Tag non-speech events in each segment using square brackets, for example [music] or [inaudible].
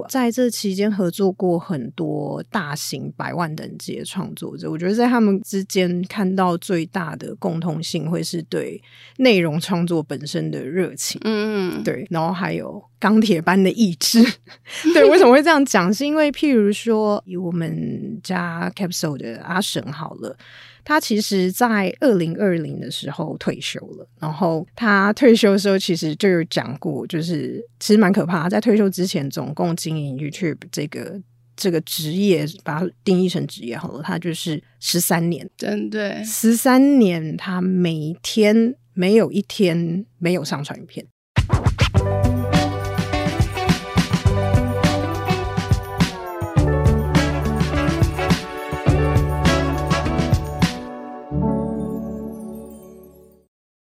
后在这期间合作过很多大型百万等级的创作者，我觉得在他们之间看到最大的共通性会是对内容创作本身的热情，嗯嗯，对，然后还有钢铁般的意志。[laughs] 对，为什么会这样讲？是因为譬如说，以我们家 Capsule 的阿神好了。他其实，在二零二零的时候退休了。然后他退休的时候，其实就有讲过，就是其实蛮可怕。在退休之前，总共经营 YouTube 这个这个职业，把它定义成职业好了，他就是十三年，真对，十三年，他每天没有一天没有上传影片。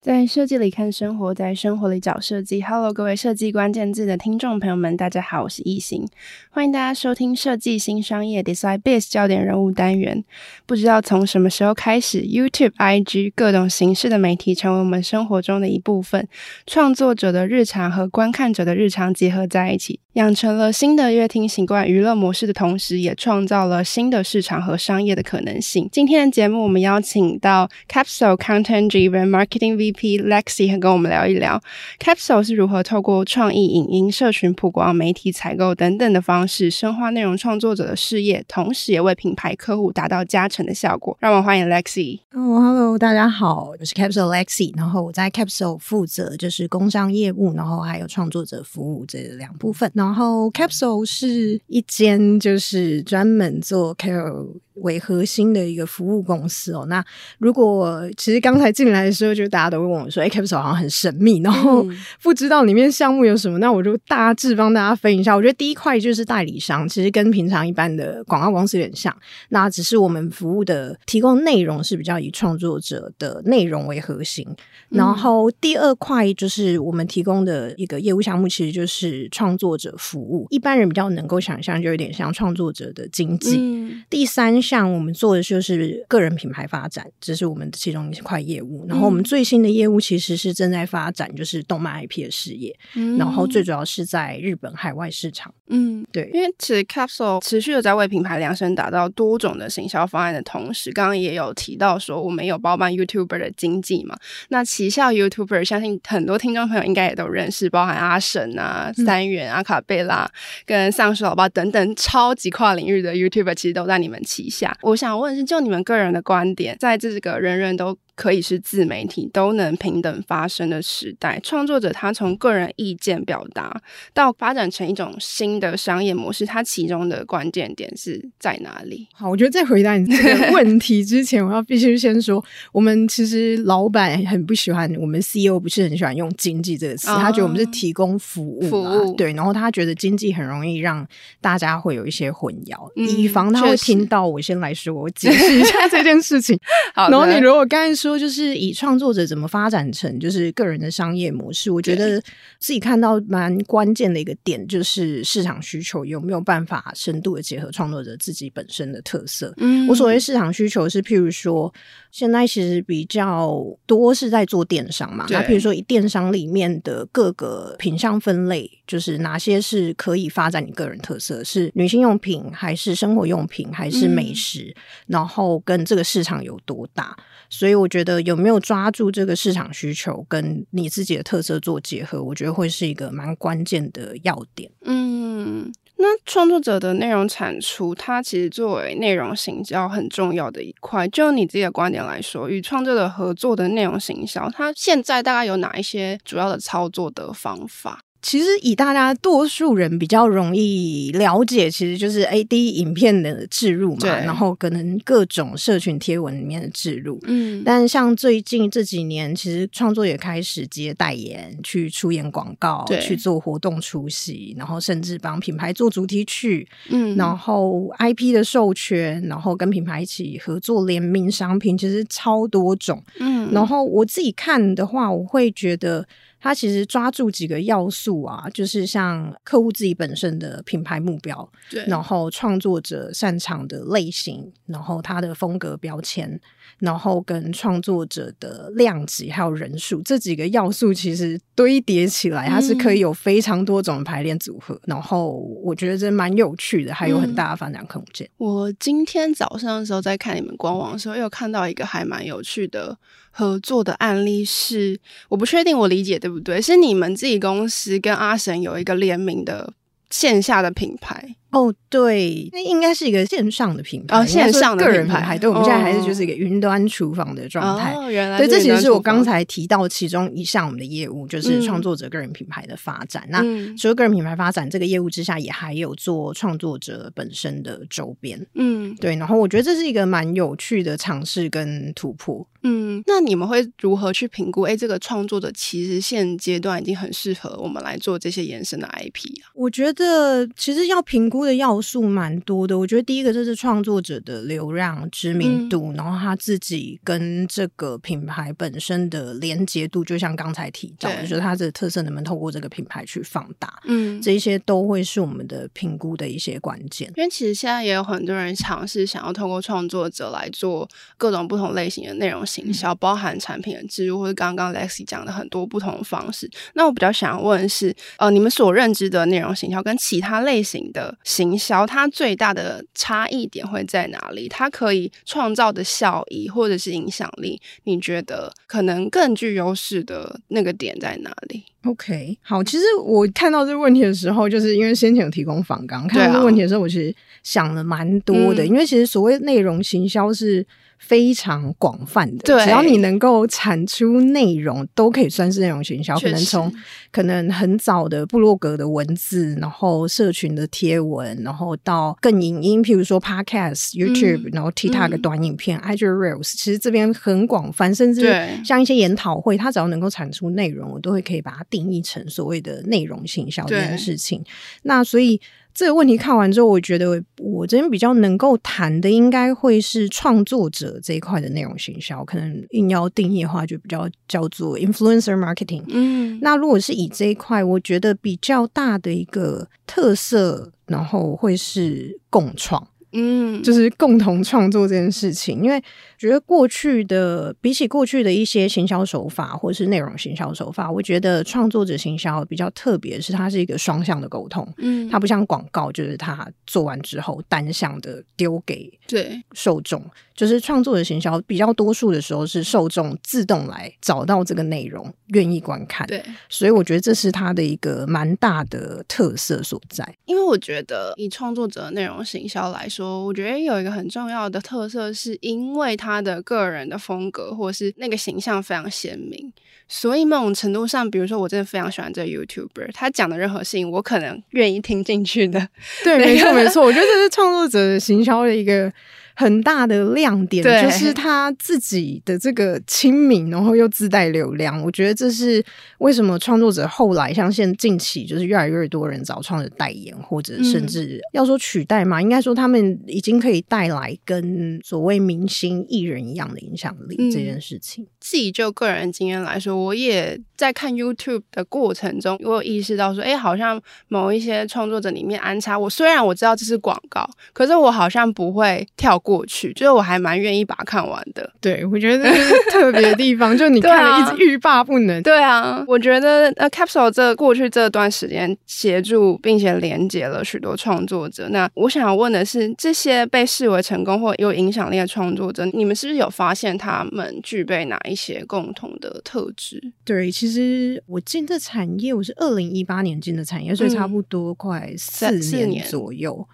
在设计里看生活，在生活里找设计。Hello，各位设计关键字的听众朋友们，大家好，我是易行，欢迎大家收听设计新商业 Design Biz 焦点人物单元。不知道从什么时候开始，YouTube、IG 各种形式的媒体成为我们生活中的一部分，创作者的日常和观看者的日常结合在一起，养成了新的阅听习惯、娱乐模式的同时，也创造了新的市场和商业的可能性。今天的节目，我们邀请到 Capsule Content Driven Marketing V VP。Lexi 跟我们聊一聊，Capsule 是如何透过创意、影音、社群曝光、媒体采购等等的方式，深化内容创作者的事业，同时也为品牌客户达到加成的效果。让我们欢迎 Lexi。哦，Hello，大家好，我是 Capsule Lexi。然后我在 Capsule 负责就是工商业务，然后还有创作者服务这两部分。然后 Capsule 是一间就是专门做 KOL 为核心的一个服务公司哦。那如果其实刚才进来的时候，就大家都会问我说：“哎，Capsule 好像很神秘，然后不知道里面项目有什么。”那我就大致帮大家分一下。我觉得第一块就是代理商，其实跟平常一般的广告公司有点像。那只是我们服务的提供内容是比较以创作者的内容为核心。然后第二块就是我们提供的一个业务项目，其实就是创作者服务。一般人比较能够想象，就有点像创作者的经济。嗯、第三项我们做的就是个人品牌发展，这是我们其中一块业务。然后我们最新的业务其实是正在发展，就是动漫 IP 的事业。嗯、然后最主要是在日本海外市场。嗯，对，因为其实 Capsule 持续的在为品牌量身打造多种的行销方案的同时，刚刚也有提到说我们有包办 YouTuber 的经济嘛。那旗下 YouTuber 相信很多听众朋友应该也都认识，包含阿神啊、三元、阿卡贝拉跟丧尸老爸等等超级跨领域的 YouTuber，其实都在你们旗下。我想问是，就你们个人的观点，在这个人人都可以是自媒体，都能平等发声的时代，创作者他从个人意见表达到发展成一种新的商业模式，它其中的关键点是在哪里？好，我觉得在回答你这个问题之前，我要必须先说，我们其实老板很不喜欢，我们 CEO 不是很喜欢用经济这个词，他觉得我们是提供服务，服务对，然后他觉得经济很容易让大家会有一些混淆，嗯、以防他会听到我先来说，我解释一下这件事情。[laughs] 好，然后你如果刚才说。说就是以创作者怎么发展成就是个人的商业模式，我觉得自己看到蛮关键的一个点，就是市场需求有没有办法深度的结合创作者自己本身的特色。嗯，我所谓市场需求是，譬如说现在其实比较多是在做电商嘛，那比如说以电商里面的各个品项分类，就是哪些是可以发展你个人特色，是女性用品还是生活用品还是美食，嗯，然后跟这个市场有多大。所以我觉得有没有抓住这个市场需求，跟你自己的特色做结合，我觉得会是一个蛮关键的要点。嗯，那创作者的内容产出，它其实作为内容行销很重要的一块。就你自己的观点来说，与创作者合作的内容行销，它现在大概有哪一些主要的操作的方法？其实以大家多数人比较容易了解，其实就是 A D 影片的置入嘛，然后可能各种社群贴文里面的置入。嗯，但像最近这几年，其实创作也开始接代言，去出演广告，去做活动出席，然后甚至帮品牌做主题曲。嗯，然后 I P 的授权，然后跟品牌一起合作联名商品，其实超多种。嗯，然后我自己看的话，我会觉得。他其实抓住几个要素啊，就是像客户自己本身的品牌目标，对，然后创作者擅长的类型，然后他的风格标签，然后跟创作者的量级还有人数这几个要素，其实堆叠起来，它是可以有非常多种排练组合。嗯、然后我觉得这蛮有趣的，还有很大的发展空间。嗯、我今天早上的时候在看你们官网的时候，又看到一个还蛮有趣的合作的案例是，是我不确定我理解对不对，是你们自己公司跟阿神有一个联名的线下的品牌。哦，对，那应该是一个线上的品牌，哦，线上的个人品牌。对，我们现在还是就是一个云端厨房的状态。哦，原来对，这其实是我刚才提到其中一项我们的业务，就是创作者个人品牌的发展。嗯、那除了个人品牌发展这个业务之下，也还有做创作者本身的周边。嗯，对。然后我觉得这是一个蛮有趣的尝试跟突破。嗯，那你们会如何去评估？哎，这个创作者其实现阶段已经很适合我们来做这些延伸的 IP 啊。我觉得其实要评估的要素蛮多的，我觉得第一个就是创作者的流量知名度，嗯、然后他自己跟这个品牌本身的连接度，就像刚才提到的，就是他的特色能不能透过这个品牌去放大，嗯，这一些都会是我们的评估的一些关键。因为其实现在也有很多人尝试想要透过创作者来做各种不同类型的内容行销，嗯、包含产品的植入，或者刚刚 Lexi 讲的很多不同的方式。那我比较想问的是，呃，你们所认知的内容行销跟其他类型的行销。它最大的差异点会在哪里？它可以创造的效益或者是影响力，你觉得可能更具优势的那个点在哪里？OK，好，其实我看到这个问题的时候，就是因为先前有提供访纲，看到这个问题的时候，我其实想了蛮多的，嗯、因为其实所谓内容行销是。非常广泛的，对，只要你能够产出内容，都可以算是内容行销。可能从可能很早的部落格的文字，然后社群的贴文，然后到更影音，譬如说 Podcast、YouTube，、嗯、然后 TikTok 短影片、嗯、IG Reels，其实这边很广泛，甚至像一些研讨会，它只要能够产出内容，我都会可以把它定义成所谓的内容行销这件事情。那所以。这个问题看完之后，我觉得我这边比较能够谈的，应该会是创作者这一块的内容行销。可能硬要定义的话，就比较叫做 influencer marketing。嗯，那如果是以这一块，我觉得比较大的一个特色，然后会是共创。嗯，就是共同创作这件事情，因为觉得过去的比起过去的一些行销手法或者是内容行销手法，我觉得创作者行销比较特别，是它是一个双向的沟通。嗯，它不像广告，就是它做完之后单向的丢给对受众，就是创作者行销比较多数的时候是受众自动来找到这个内容，愿意观看。对，所以我觉得这是它的一个蛮大的特色所在。因为我觉得以创作者内容行销来说。说，我觉得有一个很重要的特色，是因为他的个人的风格或是那个形象非常鲜明，所以某种程度上，比如说我真的非常喜欢这个 YouTuber，他讲的任何事情，我可能愿意听进去的。对，[laughs] 没错，没错，我觉得这是创作者行销的一个。很大的亮点就是他自己的这个亲民，然后又自带流量。我觉得这是为什么创作者后来像现近期就是越来越多人找创作者代言，或者甚至要说取代嘛，应该说他们已经可以带来跟所谓明星艺人一样的影响力这件事情。自己就个人经验来说，我也在看 YouTube 的过程中，我有意识到说，哎，好像某一些创作者里面安插我，虽然我知道这是广告，可是我好像不会跳。过去，就是我还蛮愿意把它看完的。对，我觉得特别的地方，[laughs] 就你看了一直欲罢不能。对啊，我觉得呃，Capsule 这过去这段时间协助并且连接了许多创作者。那我想要问的是，这些被视为成功或有影响力的创作者，你们是不是有发现他们具备哪一些共同的特质？对，其实我进这产业，我是二零一八年进的产业，所以差不多快四年左右。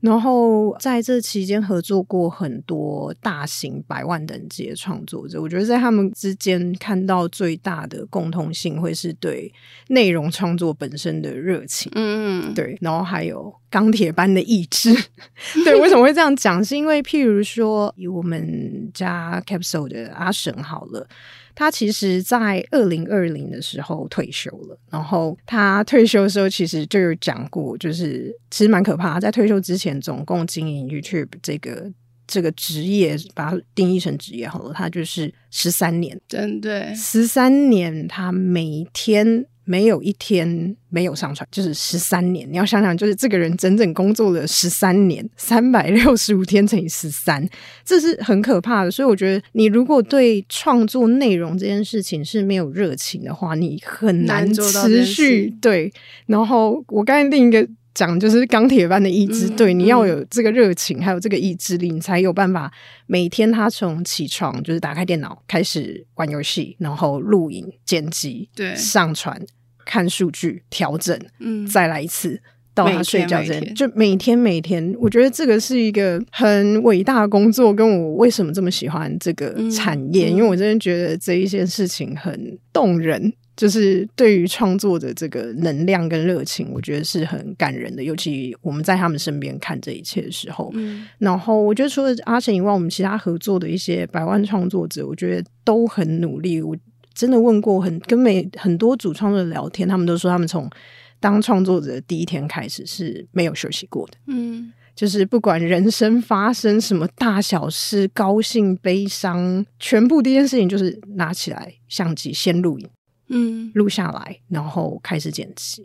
然后在这期间合作过很多大型百万等级的创作者，我觉得在他们之间看到最大的共通性会是对内容创作本身的热情，嗯，对，然后还有钢铁般的意志。[laughs] 对，为什么会这样讲？是因为譬如说以我们家 Capsule 的阿神好了。他其实，在二零二零的时候退休了。然后他退休的时候，其实就有讲过，就是其实蛮可怕。在退休之前，总共经营 YouTube 这个这个职业，把它定义成职业好了，他就是十三年，真对，十三年，他每天。没有一天没有上传，就是十三年。你要想想，就是这个人整整工作了十三年，三百六十五天乘以十三，这是很可怕的。所以我觉得，你如果对创作内容这件事情是没有热情的话，你很难持续。对，然后我刚才另一个。讲就是钢铁般的意志，嗯、对，你要有这个热情，嗯、还有这个意志力，你才有办法每天他从起床就是打开电脑开始玩游戏，然后录影、剪辑、对，上传、看数据、调整，嗯，再来一次到他睡觉前，就每天每天，我觉得这个是一个很伟大的工作，跟我为什么这么喜欢这个产业，嗯、因为我真的觉得这一件事情很动人。就是对于创作的这个能量跟热情，我觉得是很感人的。尤其我们在他们身边看这一切的时候，嗯，然后我觉得除了阿成以外，我们其他合作的一些百万创作者，我觉得都很努力。我真的问过很跟每很多主创作者聊天，他们都说他们从当创作者第一天开始是没有休息过的。嗯，就是不管人生发生什么大小事，高兴悲伤，全部第一件事情就是拿起来相机先录影。嗯，录下来，然后开始剪辑，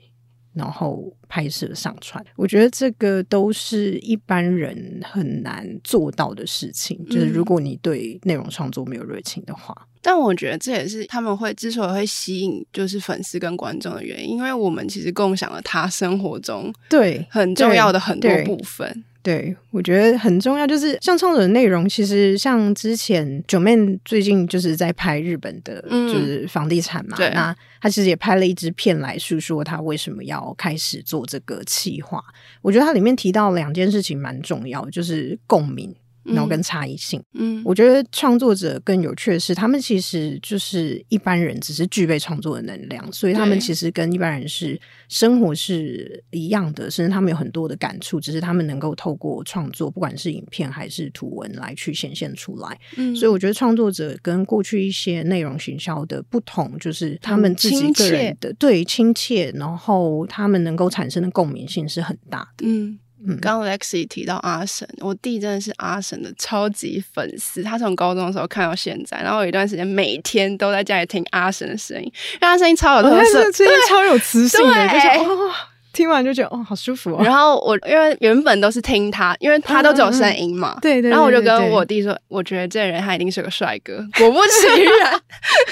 然后拍摄、上传。我觉得这个都是一般人很难做到的事情。嗯、就是如果你对内容创作没有热情的话，但我觉得这也是他们会之所以会吸引就是粉丝跟观众的原因，因为我们其实共享了他生活中对很重要的很多部分。对，我觉得很重要，就是像创作的内容，其实像之前 Joeman 最近就是在拍日本的，就是房地产嘛，嗯、那他其实也拍了一支片来诉说他为什么要开始做这个企划。我觉得他里面提到两件事情蛮重要，就是共鸣。然后跟差异性，嗯，我觉得创作者更有趣的是，他们其实就是一般人，只是具备创作的能量，所以他们其实跟一般人是生活是一样的，甚至他们有很多的感触，只是他们能够透过创作，不管是影片还是图文来去显现出来。嗯，所以我觉得创作者跟过去一些内容行销的不同，就是他们自己个人的对亲切，然后他们能够产生的共鸣性是很大的。嗯。刚刚 Lexi 提到阿神，我弟真的是阿神的超级粉丝。他从高中的时候看到现在，然后有一段时间每天都在家里听阿神的声音，因为他声音超有特色，[laughs] 声音超有磁性的，就是哦，听完就觉得哦，好舒服哦。然后我因为原本都是听他，因为他都只有声音嘛，[laughs] 对对。然后我就跟我弟说，我觉得这人他一定是个帅哥。果不其然，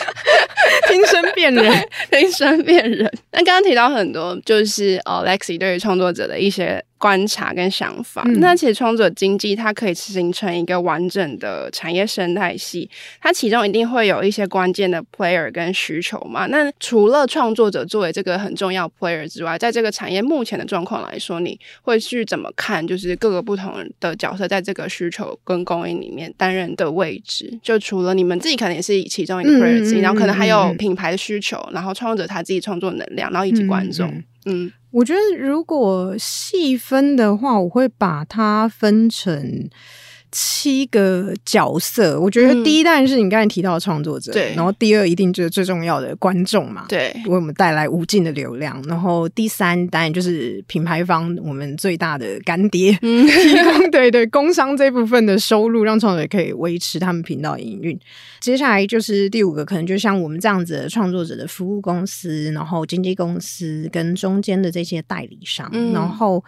[laughs] 听声辨人，听声辨人。那刚刚提到很多，就是哦，Lexi 对于创作者的一些。观察跟想法，嗯、那其实创作经济它可以形成一个完整的产业生态系，它其中一定会有一些关键的 player 跟需求嘛。那除了创作者作为这个很重要 player 之外，在这个产业目前的状况来说，你会去怎么看？就是各个不同的角色在这个需求跟供应里面担任的位置，就除了你们自己可能也是其中一个 player 之一，嗯、然后可能还有品牌的需求，然后创作者他自己创作能量，然后以及观众，嗯。嗯。我觉得如果细分的话，我会把它分成七个角色，我觉得第一当然是你刚才提到的创作者，对、嗯，然后第二一定就是最重要的观众嘛，对，为我们带来无尽的流量，然后第三当然就是品牌方，我们最大的干爹，嗯，[laughs] 提供对对工商这部分的收入，让创作者可以维持他们频道营运。接下来就是第五个，可能就像我们这样子的创作者的服务公司，然后经纪公司跟中间的这些代理商，嗯、然后。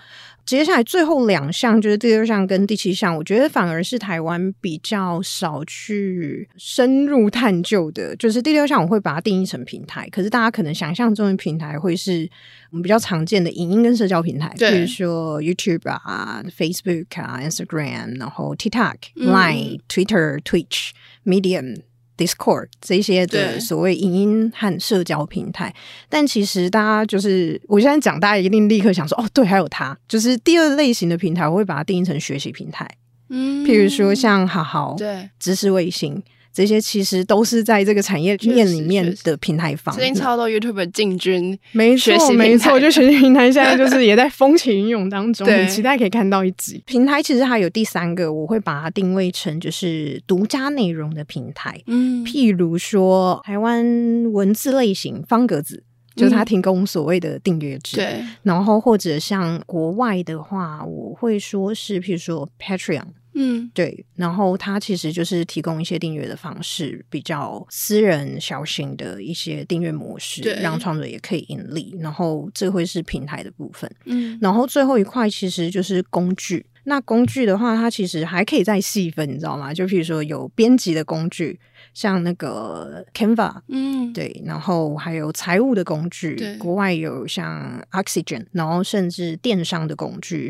接下来最后两项就是第六项跟第七项，我觉得反而是台湾比较少去深入探究的。就是第六项，我会把它定义成平台，可是大家可能想象中的平台会是我们比较常见的影音跟社交平台，对比如说 YouTube 啊、Facebook 啊、Instagram，然后 TikTok、Line、Twitter、Twitch、Medium。Discord 这些的所谓影音和社交平台，但其实大家就是我现在讲，大家一定立刻想说，哦，对，还有它，就是第二类型的平台，我会把它定义成学习平台，嗯，譬如说像好好，对，知识卫星。这些其实都是在这个产业链里面的平台方，最近超多 YouTuber 进军，没错没错，就学习平台现在就是 [laughs] 也在风起云涌当中，很期待可以看到一集平台。其实还有第三个，我会把它定位成就是独家内容的平台，嗯，譬如说台湾文字类型方格子，就是它提供所谓的订阅制，对，然后或者像国外的话，我会说是譬如说 Patreon。嗯，对。然后它其实就是提供一些订阅的方式，比较私人小型的一些订阅模式，对让创作者也可以盈利。然后这会是平台的部分。嗯，然后最后一块其实就是工具。那工具的话，它其实还可以再细分，你知道吗？就譬如说有编辑的工具，像那个 Canva，嗯，对，然后还有财务的工具，对国外有像 Oxygen，然后甚至电商的工具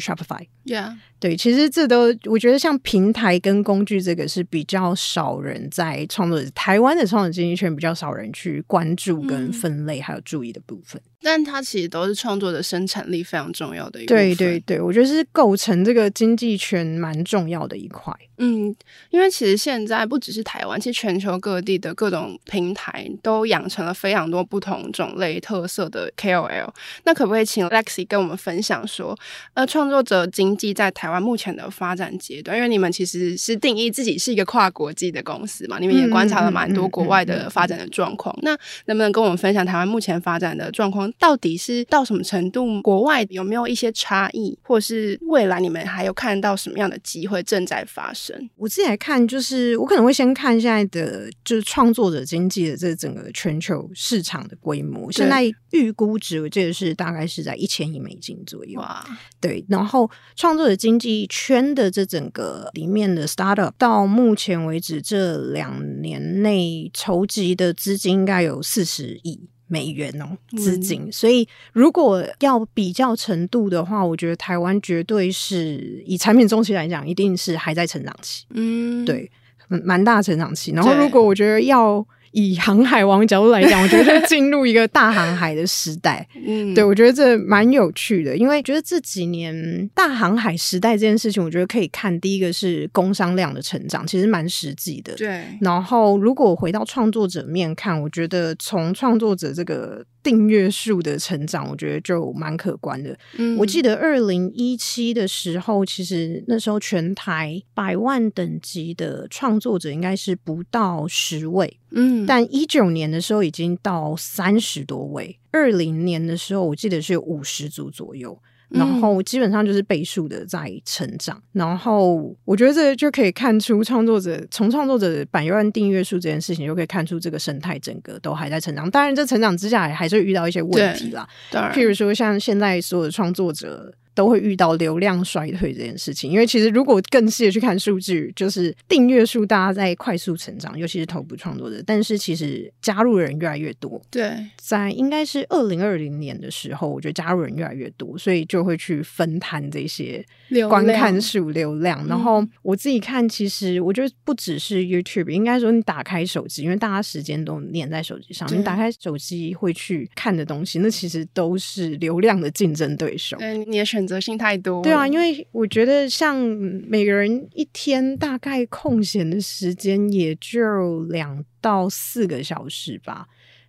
Shopify，Yeah。对，其实这都我觉得像平台跟工具这个是比较少人在创作者，台湾的创作经济圈比较少人去关注跟分类还有注意的部分。但它其实都是创作者生产力非常重要的一块。对对对，我觉得是构成这个经济圈蛮重要的一块。嗯，因为其实现在不只是台湾，其实全球各地的各种平台都养成了非常多不同种类特色的 KOL。那可不可以请 Lexi 跟我们分享说，呃，创作者经济在台湾目前的发展阶段？因为你们其实是定义自己是一个跨国际的公司嘛，你们也观察了蛮多国外的发展的状况。那能不能跟我们分享台湾目前发展的状况？到底是到什么程度？国外有没有一些差异，或是未来你们还有看到什么样的机会正在发生？我自己来看，就是我可能会先看现在的就是创作者经济的这整个全球市场的规模。现在预估值，我记得是大概是在一千亿美金左右。哇，对。然后创作者经济圈的这整个里面的 startup，到目前为止这两年内筹集的资金应该有四十亿。美元哦，资金。嗯、所以如果要比较程度的话，我觉得台湾绝对是以产品周期来讲，一定是还在成长期。嗯，对，蛮大成长期。然后如果我觉得要。以航海王角度来讲，我觉得就进入一个大航海的时代。[laughs] 嗯，对，我觉得这蛮有趣的，因为觉得这几年大航海时代这件事情，我觉得可以看第一个是工商量的成长，其实蛮实际的。对。然后，如果回到创作者面看，我觉得从创作者这个订阅数的成长，我觉得就蛮可观的。嗯，我记得二零一七的时候，其实那时候全台百万等级的创作者应该是不到十位。嗯，但一九年的时候已经到三十多位，二零年的时候我记得是有五十组左右，然后基本上就是倍数的在成长。嗯、然后我觉得这就可以看出创作者从创作者的百万订阅数这件事情，就可以看出这个生态整个都还在成长。当然，这成长之下还是会遇到一些问题啦，譬如说像现在所有的创作者。都会遇到流量衰退这件事情，因为其实如果更细的去看数据，就是订阅数大家在快速成长，尤其是头部创作者，但是其实加入的人越来越多。对，在应该是二零二零年的时候，我觉得加入人越来越多，所以就会去分摊这些观看数流量。流量然后我自己看，其实我觉得不只是 YouTube，应该说你打开手机，因为大家时间都黏在手机上，对你打开手机会去看的东西，那其实都是流量的竞争对手。对，你也选。选择性太多，对啊，因为我觉得像每个人一天大概空闲的时间也就两到四个小时吧，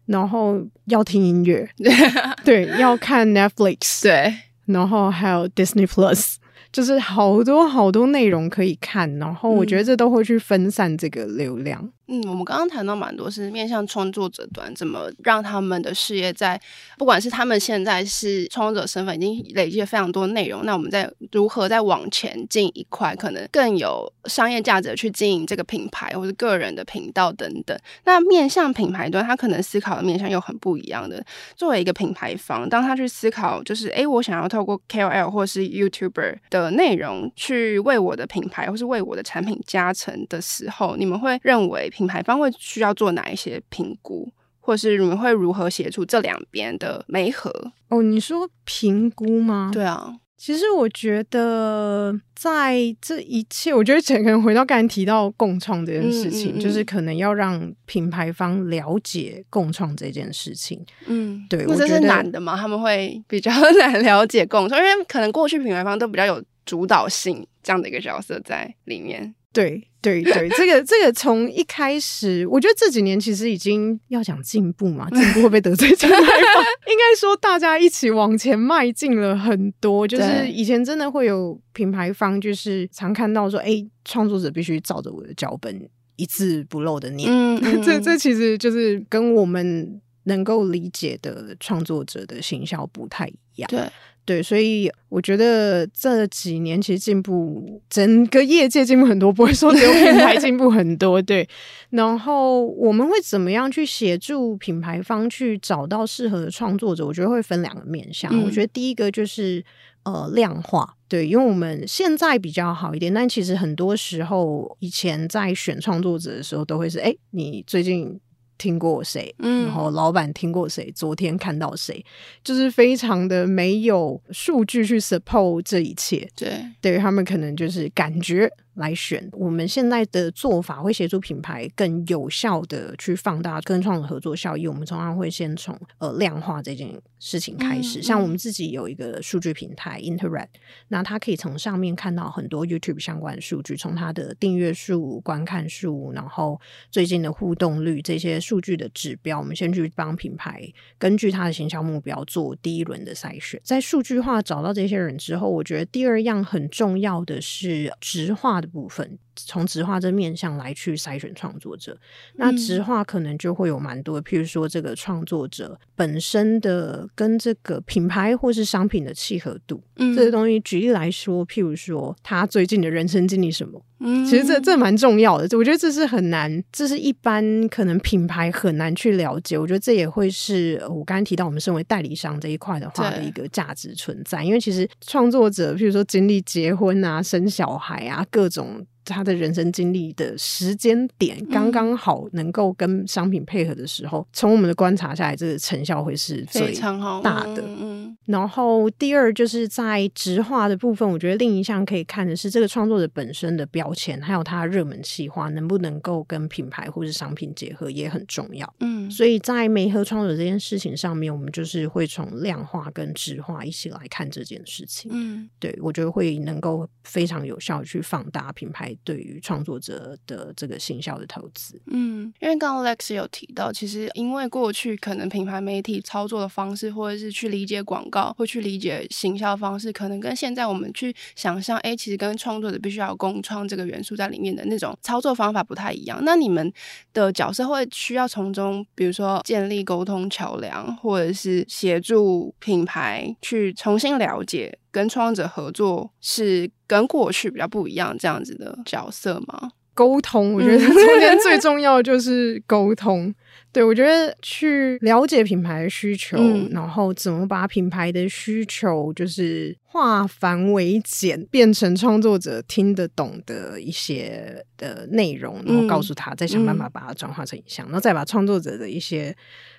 然后要听音乐，[laughs] 对，要看 Netflix，[laughs] 对，然后还有 Disney Plus，就是好多好多内容可以看，然后我觉得这都会去分散这个流量。嗯，嗯我们刚刚谈到蛮多是面向创作者端，怎么让他们的事业在，不管是他们现在是创作者身份，已经累积了非常多内容，那我们在如何再往前进一块，可能更有商业价值去经营这个品牌或者个人的频道等等。那面向品牌端，他可能思考的面向又很不一样的。作为一个品牌方，当他去思考，就是诶，我想要透过 KOL 或是 YouTuber 的内容去为我的品牌或是为我的产品加成的时候，你们会认为？品牌方会需要做哪一些评估，或是你们会如何协助这两边的媒合？哦，你说评估吗？对啊，其实我觉得在这一切，我觉得整个人回到刚才提到共创这件事情，嗯嗯嗯，就是可能要让品牌方了解共创这件事情。嗯，对，或者是难的嘛，他们会比较 [laughs] 难了解共创，因为可能过去品牌方都比较有主导性这样的一个角色在里面。对对对，这个这个从一开始，我觉得这几年其实已经要讲进步嘛，进步会被得罪？[laughs] 应该说大家一起往前迈进了很多。就是以前真的会有品牌方，就是常看到说，哎，创作者必须照着我的脚本一字不漏的念。[laughs] 嗯嗯这这其实就是跟我们能够理解的创作者的形象不太一样。对。对，所以我觉得这几年其实进步，整个业界进步很多，不会说只有品牌 [laughs] 进步很多。对，然后我们会怎么样去协助品牌方去找到适合的创作者？我觉得会分两个面向。嗯、我觉得第一个就是呃量化，对，因为我们现在比较好一点，但其实很多时候以前在选创作者的时候，都会是哎，你最近。听过谁？然后老板听过谁？昨天看到谁？就是非常的没有数据去 support 这一切。对，对于他们可能就是感觉。来选我们现在的做法，会协助品牌更有效的去放大跟创作合作效益。我们通常会先从呃量化这件事情开始。像我们自己有一个数据平台 Interact，那它可以从上面看到很多 YouTube 相关的数据，从它的订阅数、观看数，然后最近的互动率这些数据的指标，我们先去帮品牌根据它的行销目标做第一轮的筛选。在数据化找到这些人之后，我觉得第二样很重要的是直化的部分。从直化这面向来去筛选创作者，那直化可能就会有蛮多，譬如说这个创作者本身的跟这个品牌或是商品的契合度，嗯，这些东西举例来说，譬如说他最近的人生经历什么，嗯，其实这这蛮重要的，我觉得这是很难，这是一般可能品牌很难去了解，我觉得这也会是我刚刚提到我们身为代理商这一块的话的一个价值存在，因为其实创作者譬如说经历结婚啊、生小孩啊各种。他的人生经历的时间点刚刚好，能够跟商品配合的时候，从、嗯、我们的观察下来，这个成效会是最大的。嗯嗯、然后第二就是在直化的部分，我觉得另一项可以看的是这个创作者本身的标签，还有他热门企划能不能够跟品牌或是商品结合，也很重要。嗯，所以在媒合创作者这件事情上面，我们就是会从量化跟直化一起来看这件事情。嗯，对，我觉得会能够非常有效去放大品牌。对于创作者的这个行销的投资，嗯，因为刚刚 Lex 有提到，其实因为过去可能品牌媒体操作的方式，或者是去理解广告，或去理解行销方式，可能跟现在我们去想象，哎，其实跟创作者必须要有共创这个元素在里面的那种操作方法不太一样。那你们的角色会需要从中，比如说建立沟通桥梁，或者是协助品牌去重新了解。跟创作者合作是跟过去比较不一样这样子的角色吗？沟通，我觉得 [laughs] 中间最重要的就是沟通。对，我觉得去了解品牌的需求，嗯、然后怎么把品牌的需求就是化繁为简，变成创作者听得懂的一些的内容，然后告诉他，再想办法把它转化成影像，嗯、然后再把创作者的一些。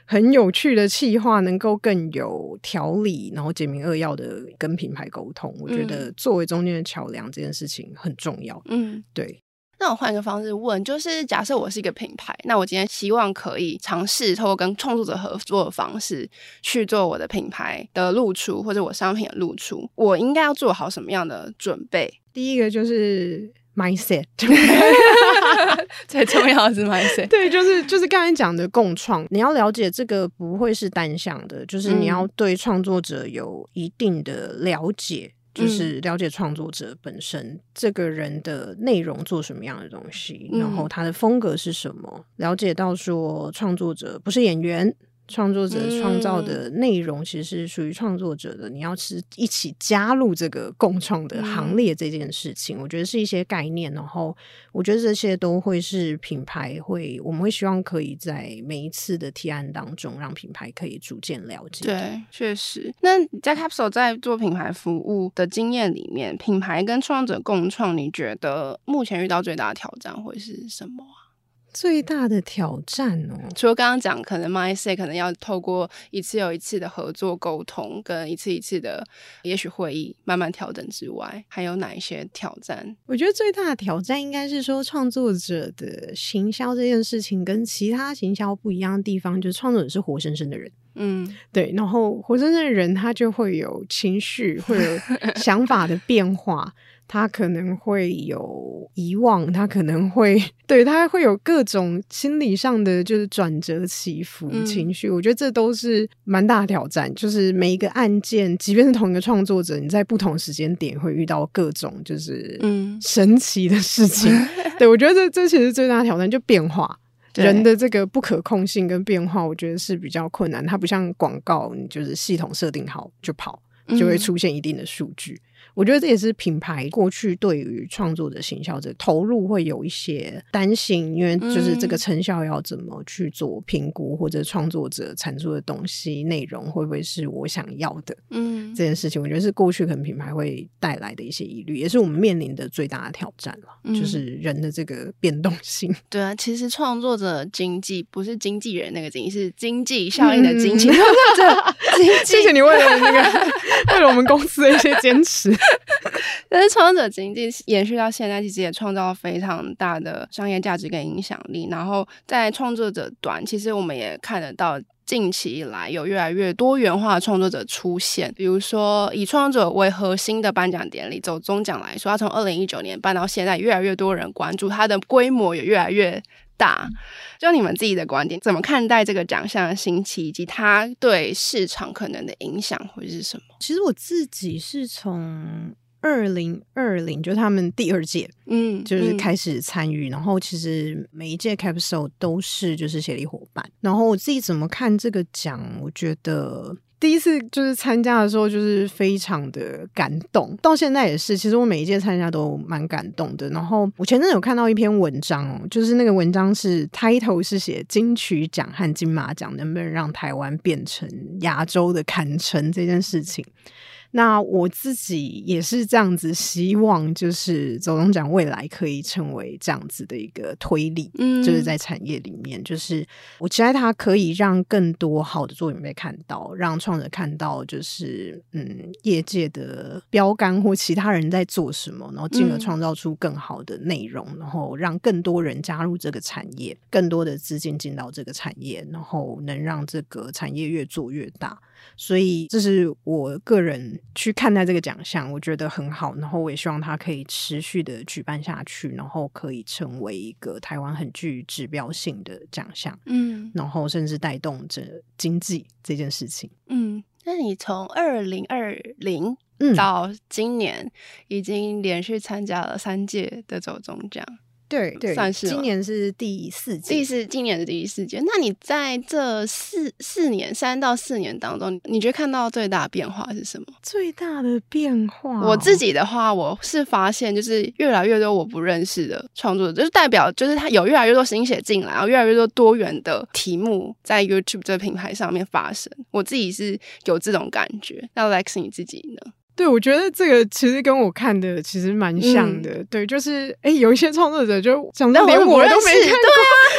很有趣的企划，能够更有条理，然后简明扼要的跟品牌沟通。我觉得作为中间的桥梁，这件事情很重要。嗯，对。那我换一个方式问，就是假设我是一个品牌，那我今天希望可以尝试透过跟创作者合作的方式去做我的品牌的露出，或者我商品的露出，我应该要做好什么样的准备？第一个就是。mindset，[laughs] [laughs] 最重要的是 mindset。对，就是就是刚才讲的共创，你要了解这个不会是单向的，就是你要对创作者有一定的了解，嗯、就是了解创作者本身这个人的内容做什么样的东西，嗯、然后他的风格是什么，了解到说创作者不是演员。创作者创造的内容其实是属于创作者的，你要是一起加入这个共创的行列这件事情，我觉得是一些概念。然后我觉得这些都会是品牌会，我们会希望可以在每一次的提案当中，让品牌可以逐渐了解。对，确实。那在 Capsule 在做品牌服务的经验里面，品牌跟创作者共创，你觉得目前遇到最大的挑战会是什么？最大的挑战哦，除了刚刚讲，可能 mindset 可能要透过一次又一次的合作沟通，跟一次一次的也许会议慢慢调整之外，还有哪一些挑战？我觉得最大的挑战应该是说，创作者的行销这件事情跟其他行销不一样的地方，就是创作者是活生生的人，嗯，对，然后活生生的人他就会有情绪，会有 [laughs] 想法的变化。他可能会有遗忘，他可能会对他会有各种心理上的就是转折起伏情绪，嗯、我觉得这都是蛮大的挑战。就是每一个案件，即便是同一个创作者，你在不同时间点会遇到各种就是嗯神奇的事情。[laughs] 嗯、对，我觉得这这其实最大的挑战就变化，人的这个不可控性跟变化，我觉得是比较困难。它不像广告，你就是系统设定好就跑。就会出现一定的数据。嗯我觉得这也是品牌过去对于创作者行销者投入会有一些担心，因为就是这个成效要怎么去做评估，或者创作者产出的东西内容会不会是我想要的？嗯，这件事情我觉得是过去可能品牌会带来的一些疑虑，也是我们面临的最大的挑战了，嗯、就是人的这个变动性。对啊，其实创作者经济不是经纪人那个经济，是经济效应的经济。[laughs] 谢谢你为了那个 [laughs] 为了我们公司的一些坚持。[laughs] 但是创作者经济延续到现在，其实也创造了非常大的商业价值跟影响力。然后在创作者端，其实我们也看得到，近期以来有越来越多元化的创作者出现。比如说，以创作者为核心的颁奖典礼走中奖来说，它从二零一九年办到现在，越来越多人关注，它的规模也越来越大。就你们自己的观点，怎么看待这个奖项的兴起，以及它对市场可能的影响会是什么？其实我自己是从。二零二零就是他们第二届，嗯，就是开始参与，嗯、然后其实每一届 Capsule 都是就是协力伙伴。然后我自己怎么看这个奖？我觉得第一次就是参加的时候，就是非常的感动，到现在也是。其实我每一届参加都蛮感动的。然后我前阵有看到一篇文章哦，就是那个文章是 title 是写金曲奖和金马奖能不能让台湾变成亚洲的坎城这件事情。那我自己也是这样子，希望就是走钟奖未来可以成为这样子的一个推力，嗯，就是在产业里面，就是我期待它可以让更多好的作品被看到，让创作者看到，就是嗯，业界的标杆或其他人在做什么，然后进而创造出更好的内容，嗯，然后让更多人加入这个产业，更多的资金进到这个产业，然后能让这个产业越做越大。所以这是我个人去看待这个奖项，我觉得很好。然后我也希望它可以持续的举办下去，然后可以成为一个台湾很具指标性的奖项。嗯，然后甚至带动着经济这件事情。嗯，那你从二零二零到今年，已经连续参加了三届的走中奖。对对，算是今年是第四届，第四今年是第四届。那你在这四四年三到四年当中，你觉得看到最大的变化是什么？最大的变化，我自己的话，我是发现就是越来越多我不认识的创作者，就是代表就是他有越来越多新血进来，然后越来越多多元的题目在 YouTube 这个平台上面发生。我自己是有这种感觉。那 Lex 你自己呢？对，我觉得这个其实跟我看的其实蛮像的。嗯、对，就是哎，有一些创作者就讲到连我都没看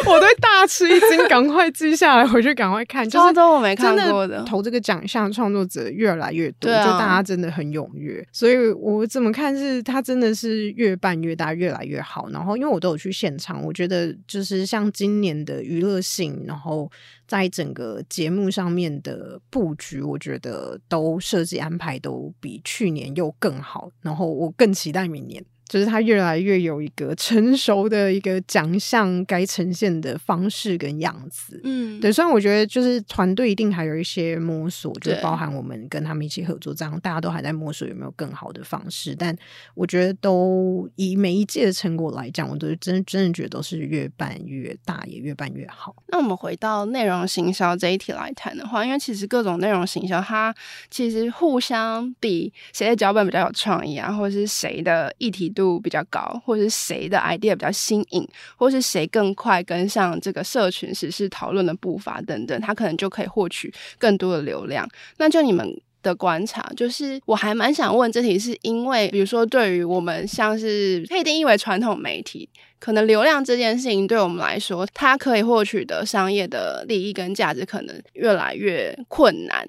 过，我都大吃一惊，赶快记下来回去赶快看。超多我没看过的，投这个奖项创作者越来越多，啊、就大家真的很踊跃。所以我怎么看是他真的是越办越大，越来越好。然后因为我都有去现场，我觉得就是像今年的娱乐性，然后。在整个节目上面的布局，我觉得都设计安排都比去年又更好，然后我更期待明年。就是它越来越有一个成熟的一个奖项该呈现的方式跟样子，嗯，对。虽然我觉得就是团队一定还有一些摸索，就包含我们跟他们一起合作，这样大家都还在摸索有没有更好的方式。但我觉得都以每一届的成果来讲，我都真真的觉得都是越办越大，也越办越好。那我们回到内容行销这一题来谈的话，因为其实各种内容行销，它其实互相比谁的脚本比较有创意啊，或者是谁的议题度比较高，或是谁的 idea 比较新颖，或是谁更快跟上这个社群时事讨论的步伐等等，他可能就可以获取更多的流量。那就你们的观察，就是我还蛮想问这题，是因为比如说对于我们像是可以定义为传统媒体，可能流量这件事情对我们来说，它可以获取的商业的利益跟价值可能越来越困难。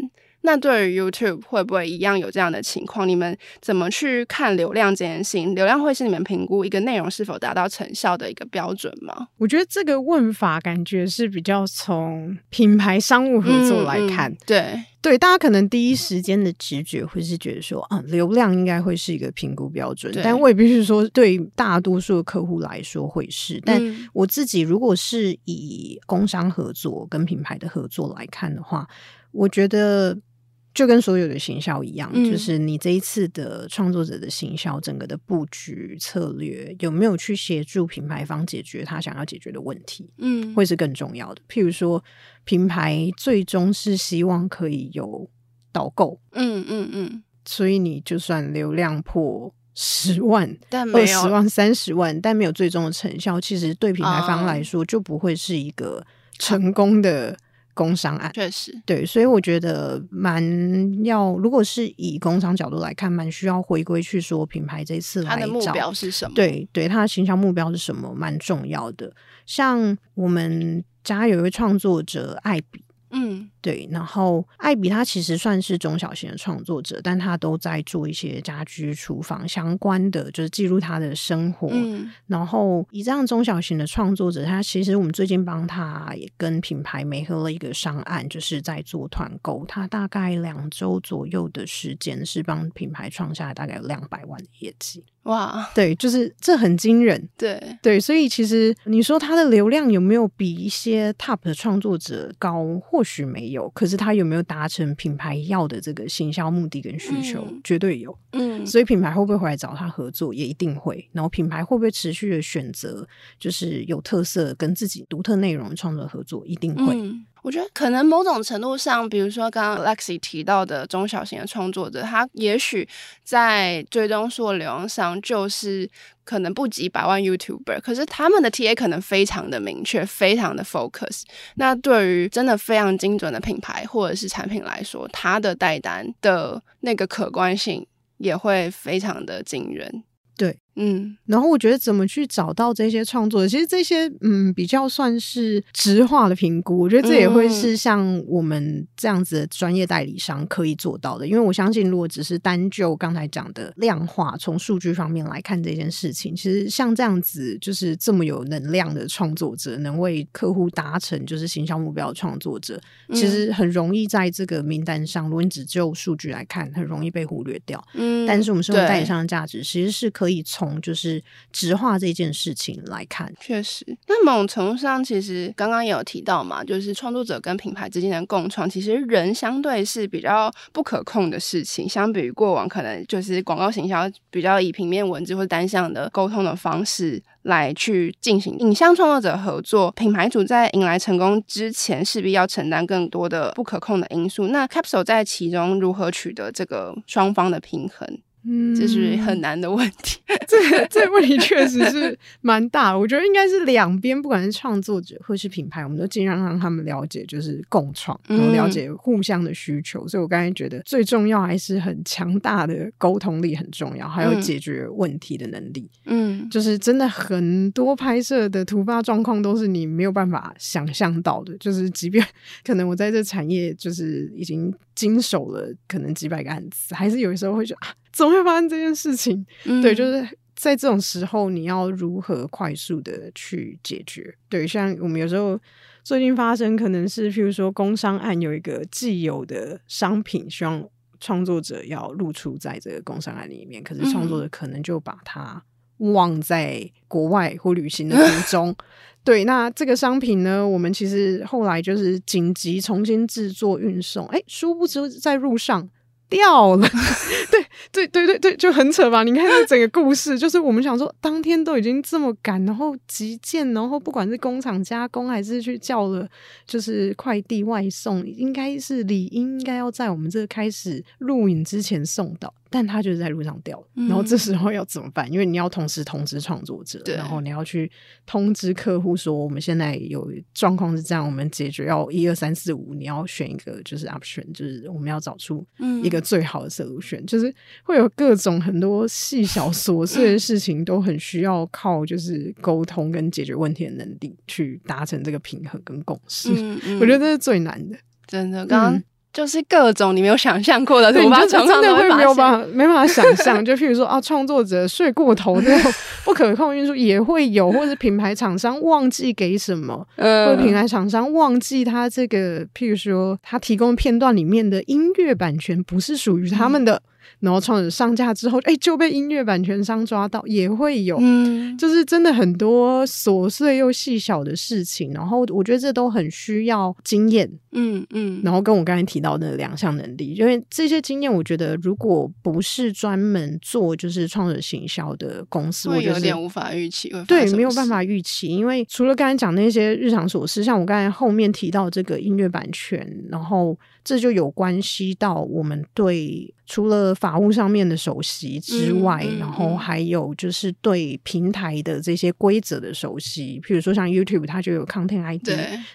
那对于 YouTube 会不会一样有这样的情况？你们怎么去看流量这件事情？流量会是你们评估一个内容是否达到成效的一个标准吗？我觉得这个问法感觉是比较从品牌商务合作来看。嗯嗯、对对，大家可能第一时间的直觉会是觉得说，啊，流量应该会是一个评估标准，对但未必是说对大多数的客户来说会是。但我自己如果是以工商合作跟品牌的合作来看的话，我觉得。就跟所有的行销一样，嗯、就是你这一次的创作者的行销，整个的布局策略有没有去协助品牌方解决他想要解决的问题，嗯，会是更重要的。譬如说，品牌最终是希望可以有导购，嗯嗯嗯，所以你就算流量破 [laughs] 十万、但二十万、三十万，但没有最终的成效，其实对品牌方来说就不会是一个成功的。工伤案确实对，所以我觉得蛮要，如果是以工商角度来看，蛮需要回归去说品牌这次来找它的目标是什么？对对，它的形象目标是什么，蛮重要的。像我们家有一位创作者艾比。嗯，对。然后艾比他其实算是中小型的创作者，但他都在做一些家居、厨房相关的，就是记录他的生活。嗯，然后以这样中小型的创作者，他其实我们最近帮他也跟品牌媒合了一个商案，就是在做团购。他大概两周左右的时间，是帮品牌创下大概有两百万的业绩。哇，对，就是这很惊人。对对，所以其实你说他的流量有没有比一些 top 的创作者高？或许没有，可是他有没有达成品牌要的这个行销目的跟需求？嗯、绝对有。嗯，所以品牌会不会回来找他合作？也一定会。然后品牌会不会持续的选择就是有特色跟自己独特内容创作合作？一定会。嗯我觉得可能某种程度上，比如说刚刚 Lexi 提到的中小型的创作者，他也许在追踪数流量上就是可能不及百万 YouTuber，可是他们的 TA 可能非常的明确，非常的 focus。那对于真的非常精准的品牌或者是产品来说，他的带单的那个可观性也会非常的惊人。对，嗯，然后我觉得怎么去找到这些创作者，其实这些嗯比较算是直化的评估，我觉得这也会是像我们这样子的专业代理商可以做到的，因为我相信如果只是单就刚才讲的量化，从数据方面来看这件事情，其实像这样子就是这么有能量的创作者，能为客户达成就是行销目标的创作者，其实很容易在这个名单上，如果你只就数据来看，很容易被忽略掉。嗯，但是我们说代理商的价值其实是可以。可以从就是直化这件事情来看，确实。那某种程度上，其实刚刚也有提到嘛，就是创作者跟品牌之间的共创，其实人相对是比较不可控的事情。相比于过往，可能就是广告行销比较以平面文字或单向的沟通的方式来去进行影像创作者合作，品牌主在迎来成功之前，势必要承担更多的不可控的因素。那 Capsule 在其中如何取得这个双方的平衡？嗯，这是很难的问题。[laughs] 这个这个问题确实是蛮大。我觉得应该是两边，不管是创作者或是品牌，我们都尽量让他们了解，就是共创，然后了解互相的需求。嗯、所以我刚才觉得最重要还是很强大的沟通力很重要，还有解决问题的能力。嗯，就是真的很多拍摄的突发状况都是你没有办法想象到的。就是即便可能我在这产业就是已经经手了可能几百个案子，还是有的时候会觉得啊。怎么会发生这件事情？嗯、[laughs] 对，就是在这种时候，你要如何快速的去解决？对，像我们有时候最近发生，可能是譬如说工商案有一个既有的商品，希望创作者要露出在这个工商案里面，可是创作者可能就把它忘在国外或旅行的途 [laughs] 中。对，那这个商品呢，我们其实后来就是紧急重新制作运送，哎，殊不知在路上。掉了，[laughs] 对对对对对，就很扯吧？你看这整个故事，就是我们想说，当天都已经这么赶，然后急件，然后不管是工厂加工还是去叫了，就是快递外送，应该是理应应该要在我们这个开始录影之前送到。但他就是在路上掉，然后这时候要怎么办？嗯、因为你要同时通知创作者，然后你要去通知客户说，我们现在有状况是这样，我们解决要一二三四五，你要选一个就是 option，就是我们要找出一个最好的 solution，、嗯、就是会有各种很多细小琐碎的事情，都很需要靠就是沟通跟解决问题的能力去达成这个平衡跟共识。我觉得这是最难的，真的。刚。就是各种你没有想象过的突发状况，真的会没有办法没办法想象。就譬如说啊，创作者睡过头那种不可控因素也会有，或者品牌厂商忘记给什么，或者品牌厂商忘记他这个，譬如说他提供片段里面的音乐版权不是属于他们的。然后创作者上架之后，哎，就被音乐版权商抓到，也会有，嗯，就是真的很多琐碎又细小的事情。然后我觉得这都很需要经验，嗯嗯。然后跟我刚才提到的两项能力，因为这些经验，我觉得如果不是专门做就是创作行销的公司，我有点无法预期，对，没有办法预期。因为除了刚才讲那些日常琐事，像我刚才后面提到这个音乐版权，然后。这就有关系到我们对除了法务上面的熟悉之外，嗯嗯嗯、然后还有就是对平台的这些规则的熟悉。譬如说像 YouTube，它就有 Content ID，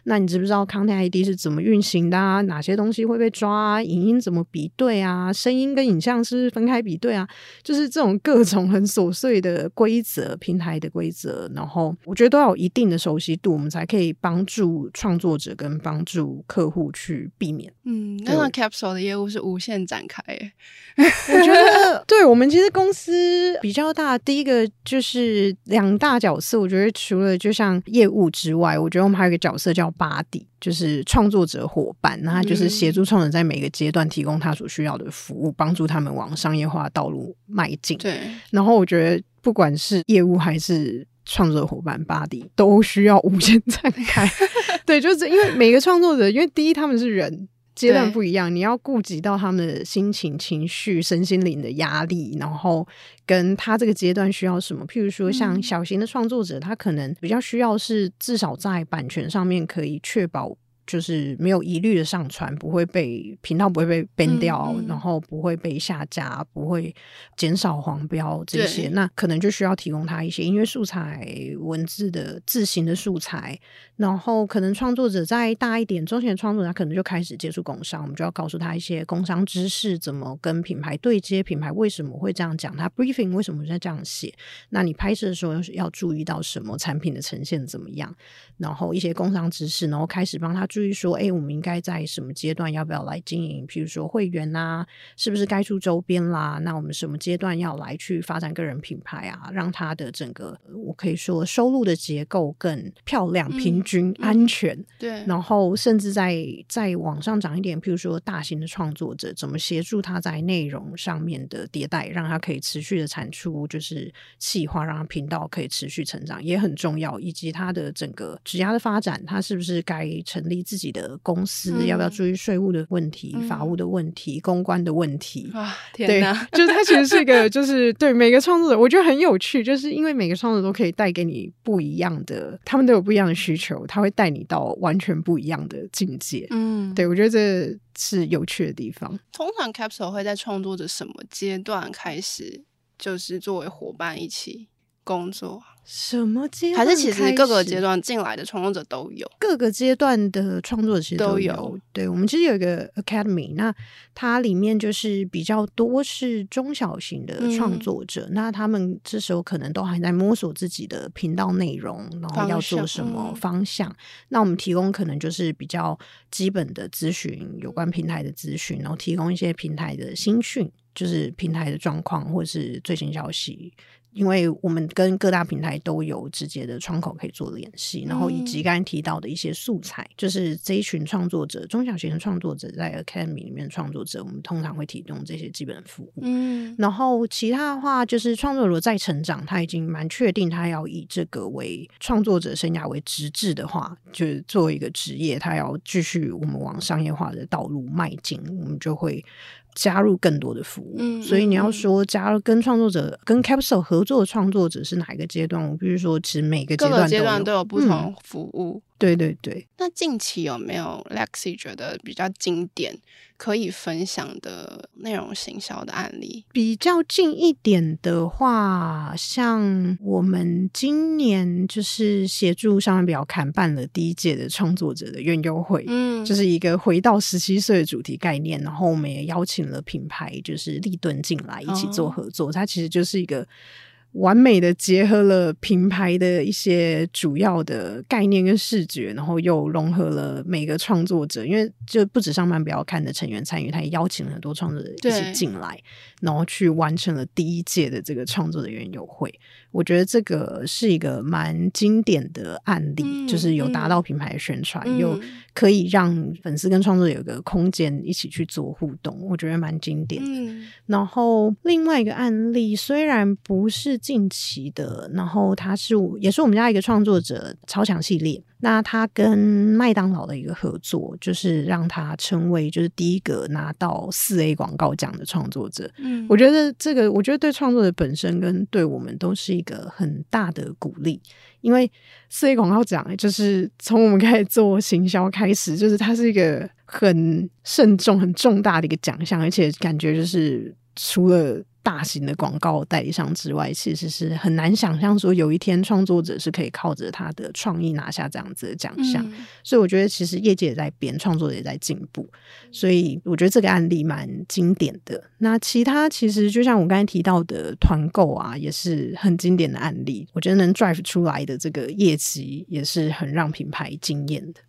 那你知不知道 Content ID 是怎么运行的啊？哪些东西会被抓啊？影音怎么比对啊？声音跟影像是不是分开比对啊？就是这种各种很琐碎的规则，平台的规则，然后我觉得都要有一定的熟悉度，我们才可以帮助创作者跟帮助客户去避免。嗯，那个 Capsule 的业务是无限展开耶。[laughs] 我觉得，对我们其实公司比较大，第一个就是两大角色。我觉得除了就像业务之外，我觉得我们还有一个角色叫 Body，就是创作者伙伴。那他就是协助创作者在每个阶段提供他所需要的服务，帮助他们往商业化道路迈进。对。然后我觉得，不管是业务还是创作者伙伴 Body，都需要无限展开。[laughs] 对，就是因为每个创作者，因为第一他们是人。阶段不一样，你要顾及到他们的心情、情绪、身心灵的压力，然后跟他这个阶段需要什么。譬如说，像小型的创作者，他可能比较需要是至少在版权上面可以确保。就是没有疑虑的上传，不会被频道不会被 ban 掉，嗯嗯，然后不会被下架，不会减少黄标这些。那可能就需要提供他一些音乐素材、文字的字形的素材。然后可能创作者再大一点，中型的创作者他可能就开始接触工商，我们就要告诉他一些工商知识，怎么跟品牌对接，品牌为什么会这样讲，他 briefing 为什么在这样写。那你拍摄的时候要注意到什么？产品的呈现怎么样？然后一些工商知识，然后开始帮他。注意说，哎，我们应该在什么阶段要不要来经营？譬如说会员呐、啊，是不是该出周边啦？那我们什么阶段要来去发展个人品牌啊？让它的整个我可以说收入的结构更漂亮、平均、嗯、安全。嗯、对，然后甚至在再往上涨一点，譬如说大型的创作者，怎么协助他在内容上面的迭代，让他可以持续的产出，就是细化，让他频道可以持续成长，也很重要。以及他的整个职涯的发展，他是不是该成立？自己的公司、嗯、要不要注意税务的问题、嗯、法务的问题、公关的问题？啊，天哪！对，[laughs] 就是它其实是一个，就是对每个创作者，我觉得很有趣，就是因为每个创作者都可以带给你不一样的，他们都有不一样的需求，他会带你到完全不一样的境界。嗯，对，我觉得这是有趣的地方。通常 Capsule 会在创作者什么阶段开始，就是作为伙伴一起工作？什么阶段？还是其实各个阶段进来的创作者都有，各个阶段的创作者其实都有。都有对，我们其实有一个 Academy，那它里面就是比较多是中小型的创作者，嗯、那他们这时候可能都还在摸索自己的频道内容，然后要做什么方向。嗯、那我们提供可能就是比较基本的咨询，有关平台的咨询，然后提供一些平台的新讯，就是平台的状况或者是最新消息。因为我们跟各大平台都有直接的窗口可以做联系，然后以及刚才提到的一些素材，嗯、就是这一群创作者、中小型的创作者在 Academy 里面的创作者，我们通常会提供这些基本服务。嗯，然后其他的话，就是创作者在成长，他已经蛮确定他要以这个为创作者生涯为职志的话，就是作为一个职业，他要继续我们往商业化的道路迈进，我们就会。加入更多的服务，所以你要说加入跟创作者、跟 Capsule 合作的创作者是哪一个阶段？我必须说，其实每个阶段都有，阶段都有不同服务。嗯对对对，那近期有没有 Lexi 觉得比较经典可以分享的内容行销的案例？比较近一点的话，像我们今年就是协助上班不要看办了第一届的创作者的院优会，嗯，就是一个回到十七岁的主题概念，然后我们也邀请了品牌就是立顿进来一起做合作，哦、它其实就是一个。完美的结合了品牌的一些主要的概念跟视觉，然后又融合了每个创作者，因为就不止上班不要看的成员参与，他也邀请了很多创作者一起进来，然后去完成了第一届的这个创作的园游会。我觉得这个是一个蛮经典的案例，嗯、就是有达到品牌的宣传，嗯、又可以让粉丝跟创作者有一个空间一起去做互动，我觉得蛮经典的。嗯、然后另外一个案例虽然不是近期的，然后他是也是我们家一个创作者超强系列。那他跟麦当劳的一个合作，就是让他成为就是第一个拿到四 A 广告奖的创作者。嗯，我觉得这个，我觉得对创作者本身跟对我们都是一个很大的鼓励，因为四 A 广告奖就是从我们开始做行销开始，就是它是一个。很慎重、很重大的一个奖项，而且感觉就是除了。大型的广告代理商之外，其实是很难想象说有一天创作者是可以靠着他的创意拿下这样子的奖项。嗯、所以我觉得其实业界也在变，创作者也在进步。所以我觉得这个案例蛮经典的。那其他其实就像我刚才提到的团购啊，也是很经典的案例。我觉得能 drive 出来的这个业绩也是很让品牌惊艳的。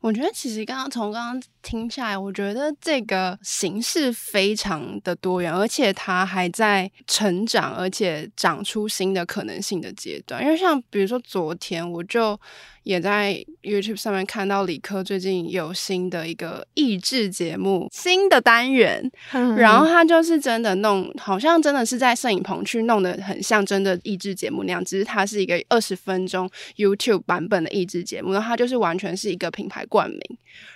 我觉得其实刚刚从刚刚听下来，我觉得这个形式非常的多元，而且它还在成长，而且长出新的可能性的阶段。因为像比如说昨天我就。也在 YouTube 上面看到理科最近有新的一个益智节目，新的单元，[laughs] 嗯、然后他就是真的弄，好像真的是在摄影棚去弄的很像真的益智节目那样，只是它是一个二十分钟 YouTube 版本的益智节目，然后它就是完全是一个品牌冠名，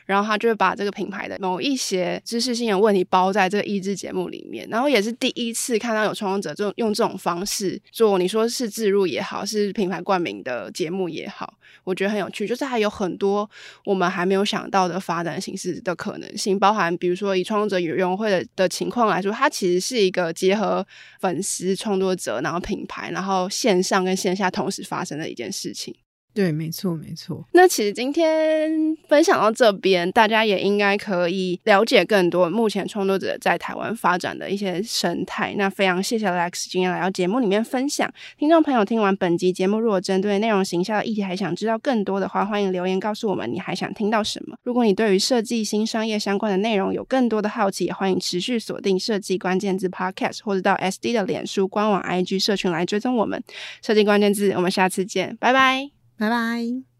然后他就会把这个品牌的某一些知识性的问题包在这个益智节目里面，然后也是第一次看到有创作者这种用这种方式做，你说是自入也好，是品牌冠名的节目也好，我。觉得很有趣，就是还有很多我们还没有想到的发展形式的可能性，包含比如说以创作者与园游会的的情况来说，它其实是一个结合粉丝、创作者，然后品牌，然后线上跟线下同时发生的一件事情。对，没错，没错。那其实今天分享到这边，大家也应该可以了解更多目前创作者在台湾发展的一些生态。那非常谢谢 Lex 今天来到节目里面分享。听众朋友听完本集节目，如果针对内容行销的议题还想知道更多的话，欢迎留言告诉我们你还想听到什么。如果你对于设计新商业相关的内容有更多的好奇，也欢迎持续锁定设计关键字 Podcast，或者到 SD 的脸书官网 IG 社群来追踪我们。设计关键字，我们下次见，拜拜。拜拜。